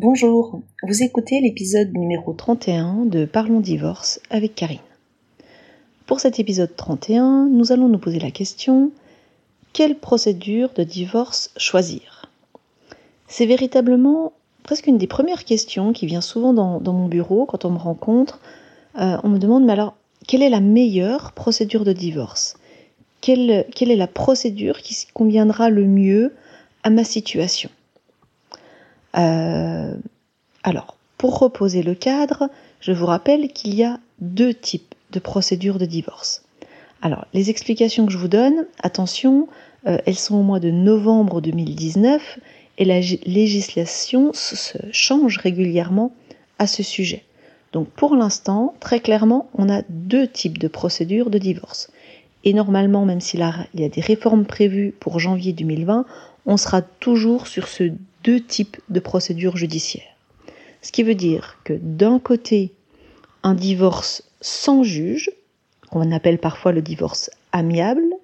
Bonjour, vous écoutez l'épisode numéro 31 de Parlons divorce avec Karine. Pour cet épisode 31, nous allons nous poser la question quelle procédure de divorce choisir? C'est véritablement presque une des premières questions qui vient souvent dans, mon bureau quand on me rencontre. Euh, on me demande mais alors quelle est la meilleure procédure de divorce? Quelle, quelle est la procédure qui conviendra le mieux à ma situation? Euh, alors, pour reposer le cadre, je vous rappelle qu'il y a deux types de procédures de divorce. Alors, les explications que je vous donne, attention, euh, elles sont au mois de novembre 2019 et la législation se change régulièrement à ce sujet. Donc pour l'instant, très clairement, on a deux types de procédures de divorce. Et normalement, même s'il y a des réformes prévues pour janvier 2020, on sera toujours sur ce types de procédures judiciaires. Ce qui veut dire que d'un côté, un divorce sans juge, qu'on appelle parfois le divorce amiable,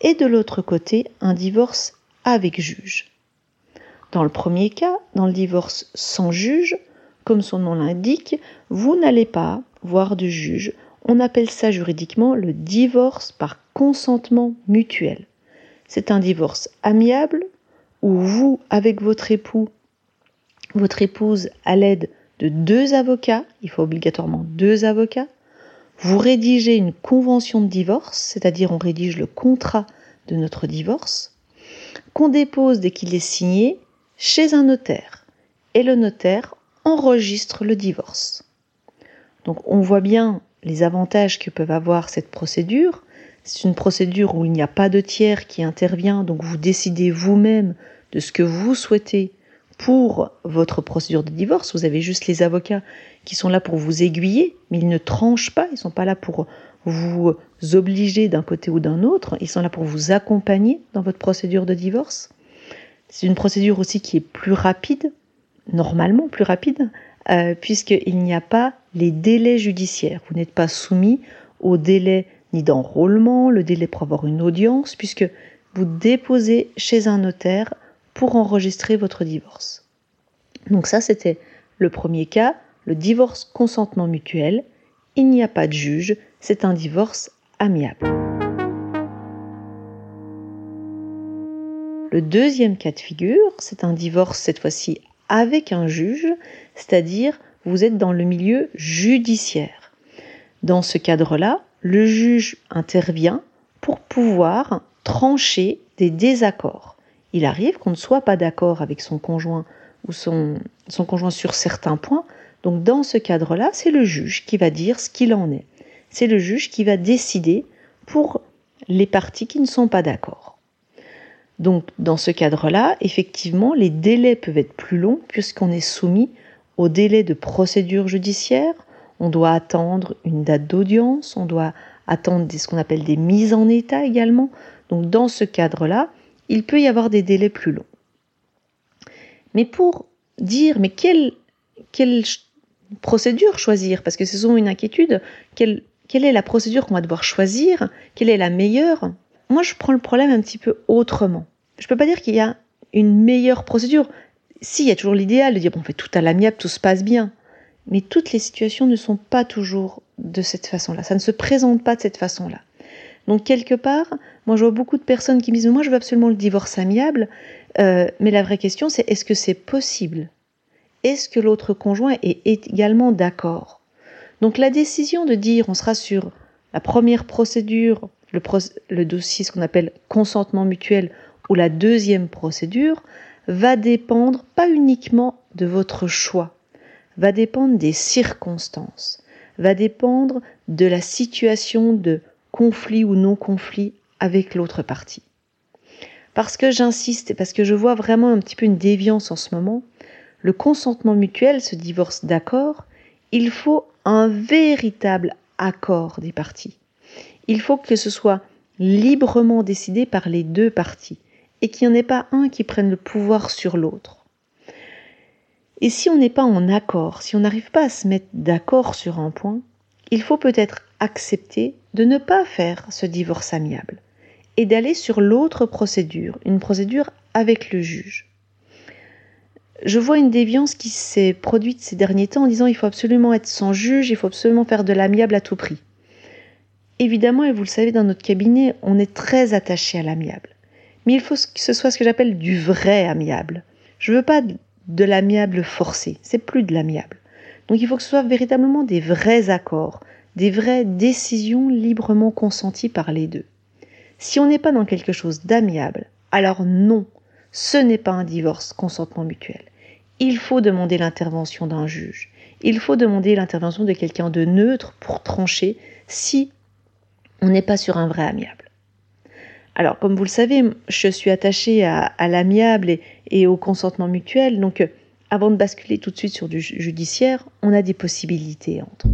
et de l'autre côté, un divorce avec juge. Dans le premier cas, dans le divorce sans juge, comme son nom l'indique, vous n'allez pas voir de juge. On appelle ça juridiquement le divorce par consentement mutuel. C'est un divorce amiable où vous, avec votre époux, votre épouse, à l'aide de deux avocats, il faut obligatoirement deux avocats, vous rédigez une convention de divorce, c'est-à-dire on rédige le contrat de notre divorce, qu'on dépose dès qu'il est signé chez un notaire. Et le notaire enregistre le divorce. Donc on voit bien les avantages que peuvent avoir cette procédure. C'est une procédure où il n'y a pas de tiers qui intervient, donc vous décidez vous-même de ce que vous souhaitez pour votre procédure de divorce. Vous avez juste les avocats qui sont là pour vous aiguiller, mais ils ne tranchent pas, ils ne sont pas là pour vous obliger d'un côté ou d'un autre, ils sont là pour vous accompagner dans votre procédure de divorce. C'est une procédure aussi qui est plus rapide, normalement plus rapide, euh, puisqu'il n'y a pas les délais judiciaires. Vous n'êtes pas soumis au délai ni d'enrôlement, le délai pour avoir une audience, puisque vous déposez chez un notaire pour enregistrer votre divorce. Donc ça, c'était le premier cas, le divorce consentement mutuel. Il n'y a pas de juge, c'est un divorce amiable. Le deuxième cas de figure, c'est un divorce cette fois-ci avec un juge, c'est-à-dire vous êtes dans le milieu judiciaire. Dans ce cadre-là, le juge intervient pour pouvoir trancher des désaccords il arrive qu'on ne soit pas d'accord avec son conjoint ou son, conjoint sur certains points. Donc dans ce cadre-là, c'est le juge qui va dire ce qu'il en est. C'est le juge qui va décider pour les parties qui ne sont pas d'accord. Donc dans ce cadre-là, effectivement, les délais peuvent être plus longs puisqu'on est soumis au délai de procédure judiciaire. On doit attendre une date d'audience, on doit attendre ce qu'on appelle des mises en état également. Donc dans ce cadre-là, il peut y avoir des délais plus longs. Mais pour dire, mais quelle, quelle procédure choisir? Parce que c'est souvent une inquiétude. Quelle, quelle est la procédure qu'on va devoir choisir? Quelle est la meilleure? Moi, je prends le problème un petit peu autrement. Je ne peux pas dire qu'il y a une meilleure procédure. Si, il y a toujours l'idéal de dire, bon, on fait tout à l'amiable, tout se passe bien. Mais toutes les situations ne sont pas toujours de cette façon-là. Ça ne se présente pas de cette façon-là. Donc quelque part, moi je vois beaucoup de personnes qui me disent moi je veux absolument le divorce amiable, euh, mais la vraie question c'est est-ce que c'est possible? Est-ce que l'autre conjoint est également d'accord? Donc la décision de dire on sera sur la première procédure, le, le dossier ce qu'on appelle consentement mutuel ou la deuxième procédure, va dépendre pas uniquement de votre choix, va dépendre des circonstances, va dépendre de la situation de conflit ou non conflit avec l'autre partie. Parce que j'insiste parce que je vois vraiment un petit peu une déviance en ce moment, le consentement mutuel, ce divorce d'accord, il faut un véritable accord des parties. Il faut que ce soit librement décidé par les deux parties et qu'il n'y en ait pas un qui prenne le pouvoir sur l'autre. Et si on n'est pas en accord, si on n'arrive pas à se mettre d'accord sur un point, il faut peut-être accepter de ne pas faire ce divorce amiable et d'aller sur l'autre procédure, une procédure avec le juge. je vois une déviance qui s'est produite ces derniers temps en disant il faut absolument être sans juge, il faut absolument faire de l'amiable à tout prix. Évidemment, et vous le savez, dans notre cabinet, on est très attaché à l'amiable. Mais il faut que ce soit ce que j'appelle du vrai amiable. Je ne veux pas de l'amiable forcé, c'est plus de l'amiable. Donc il faut que ce soit véritablement des vrais accords, des vraies décisions librement consenties par les deux. Si on n'est pas dans quelque chose d'amiable, alors non, ce n'est pas un divorce consentement mutuel. Il faut demander l'intervention d'un juge. Il faut demander l'intervention de quelqu'un de neutre pour trancher si on n'est pas sur un vrai amiable. Alors, comme vous le savez, je suis attachée à, l'amiable et, au consentement mutuel, donc euh, avant de basculer tout de suite sur du judiciaire, on a des possibilités entre.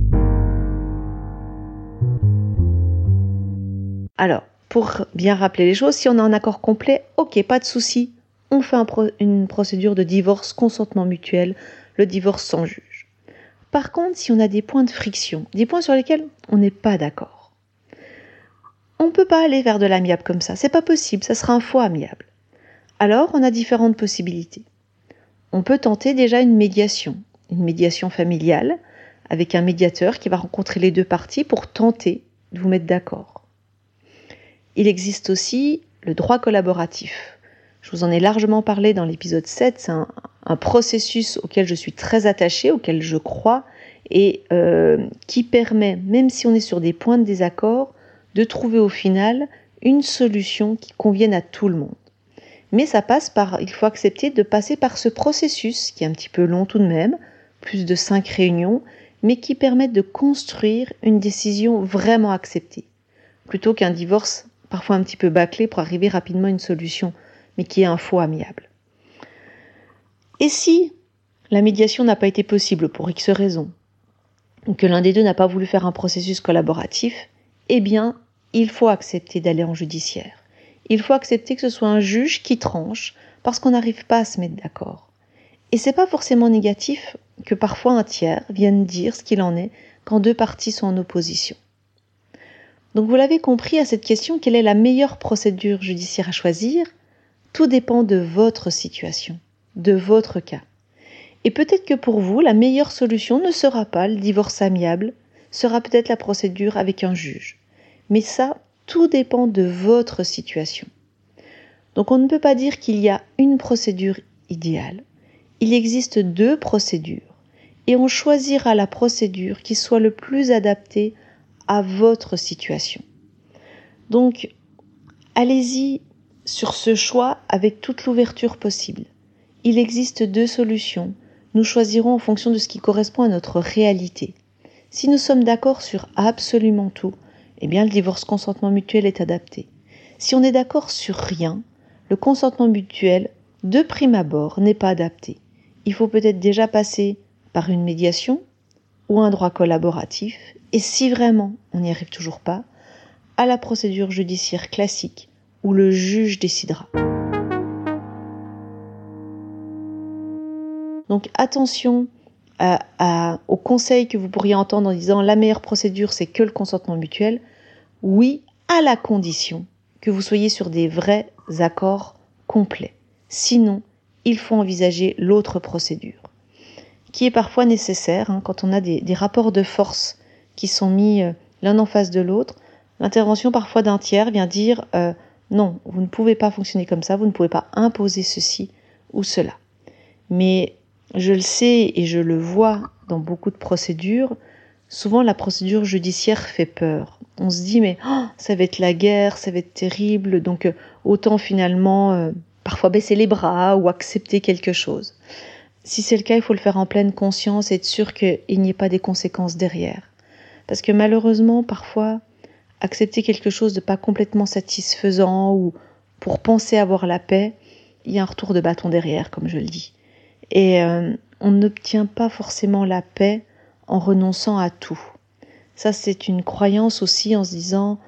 Alors, pour bien rappeler les choses, si on a un accord complet, ok, pas de souci, on fait une procédure de divorce consentement mutuel, le divorce sans juge. Par contre, si on a des points de friction, des points sur lesquels on n'est pas d'accord, on ne peut pas aller vers de l'amiable comme ça, c'est pas possible, ça sera un faux amiable. Alors, on a différentes possibilités. On peut tenter déjà une médiation, une médiation familiale, avec un médiateur qui va rencontrer les deux parties pour tenter de vous mettre d'accord. Il existe aussi le droit collaboratif. Je vous en ai largement parlé dans l'épisode 7. C'est un, processus auquel je suis très attachée, auquel je crois, et euh, qui permet, même si on est sur des points de désaccord, de trouver au final une solution qui convienne à tout le monde. Mais ça passe par, il faut accepter de passer par ce processus, qui est un petit peu long tout de même, plus de cinq réunions, mais qui permettent de construire une décision vraiment acceptée, plutôt qu'un divorce parfois un petit peu bâclé pour arriver rapidement à une solution mais qui est un faux amiable. Et si la médiation n'a pas été possible pour X raisons, ou que l'un des deux n'a pas voulu faire un processus collaboratif, eh bien, il faut accepter d'aller en judiciaire. Il faut accepter que ce soit un juge qui tranche parce qu'on n'arrive pas à se mettre d'accord. Et c'est pas forcément négatif que parfois un tiers vienne dire ce qu'il en est quand deux parties sont en opposition. Donc vous l'avez compris à cette question, quelle est la meilleure procédure judiciaire à choisir? Tout dépend de votre situation, de votre cas. Et peut-être que pour vous, la meilleure solution ne sera pas le divorce amiable, sera peut-être la procédure avec un juge. Mais ça, tout dépend de votre situation. Donc on ne peut pas dire qu'il y a une procédure idéale. Il existe deux procédures. Et on choisira la procédure qui soit le plus adaptée à votre situation. Donc, allez-y sur ce choix avec toute l'ouverture possible. Il existe deux solutions. Nous choisirons en fonction de ce qui correspond à notre réalité. Si nous sommes d'accord sur absolument tout, eh bien le divorce consentement mutuel est adapté. Si on est d'accord sur rien, le consentement mutuel, de prime abord, n'est pas adapté. Il faut peut-être déjà passer par une médiation ou un droit collaboratif, et si vraiment on n'y arrive toujours pas, à la procédure judiciaire classique où le juge décidera. Donc attention à, au conseil que vous pourriez entendre en disant la meilleure procédure c'est que le consentement mutuel. Oui, à la condition que vous soyez sur des vrais accords complets. Sinon, il faut envisager l'autre procédure, qui est parfois nécessaire hein, quand on a des, rapports de force qui sont mis euh, l'un en face de l'autre. L'intervention parfois d'un tiers vient dire euh, non, vous ne pouvez pas fonctionner comme ça, vous ne pouvez pas imposer ceci ou cela. Mais je le sais et je le vois dans beaucoup de procédures, souvent la procédure judiciaire fait peur. On se dit mais oh, ça va être la guerre, ça va être terrible, donc euh, autant finalement euh, parfois baisser les bras ou accepter quelque chose. Si c'est le cas, il faut le faire en pleine conscience et être sûr qu'il n'y ait pas des conséquences derrière. Parce que malheureusement, parfois, accepter quelque chose de pas complètement satisfaisant ou pour penser avoir la paix, il y a un retour de bâton derrière, comme je le dis. Et euh, on n'obtient pas forcément la paix en renonçant à tout. Ça, c'est une croyance aussi en se disant,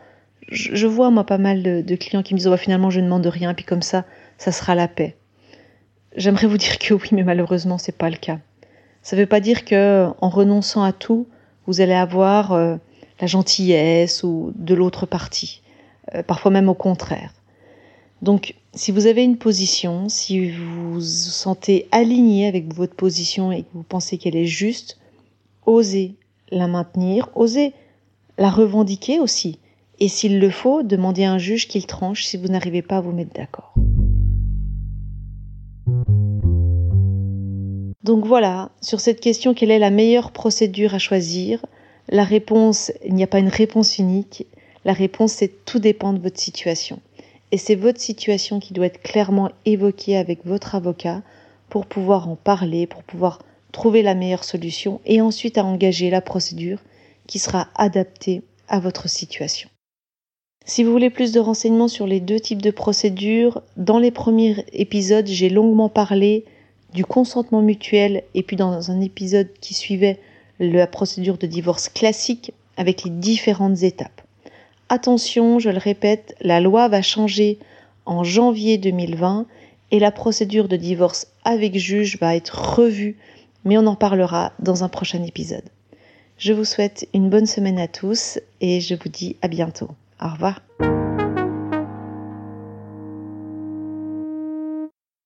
je, vois moi pas mal de, clients qui me disent, oh, finalement, je ne demande rien, puis comme ça, ça sera la paix. J'aimerais vous dire que oui, mais malheureusement, c'est pas le cas. Ça ne veut pas dire que en renonçant à tout, vous allez avoir euh, la gentillesse ou de l'autre partie, euh, parfois même au contraire. Donc, si vous avez une position, si vous vous sentez aligné avec votre position et que vous pensez qu'elle est juste, osez la maintenir, osez la revendiquer aussi. Et s'il le faut, demandez à un juge qu'il tranche si vous n'arrivez pas à vous mettre d'accord. Donc voilà, sur cette question, quelle est la meilleure procédure à choisir? La réponse, il n'y a pas une réponse unique. La réponse, c'est tout dépend de votre situation. Et c'est votre situation qui doit être clairement évoquée avec votre avocat pour pouvoir en parler, pour pouvoir trouver la meilleure solution et ensuite à engager la procédure qui sera adaptée à votre situation. Si vous voulez plus de renseignements sur les deux types de procédures, dans les premiers épisodes, j'ai longuement parlé du consentement mutuel et puis dans un épisode qui suivait la procédure de divorce classique avec les différentes étapes. Attention, je le répète, la loi va changer en janvier 2020 et la procédure de divorce avec juge va être revue, mais on en parlera dans un prochain épisode. Je vous souhaite une bonne semaine à tous et je vous dis à bientôt. Au revoir.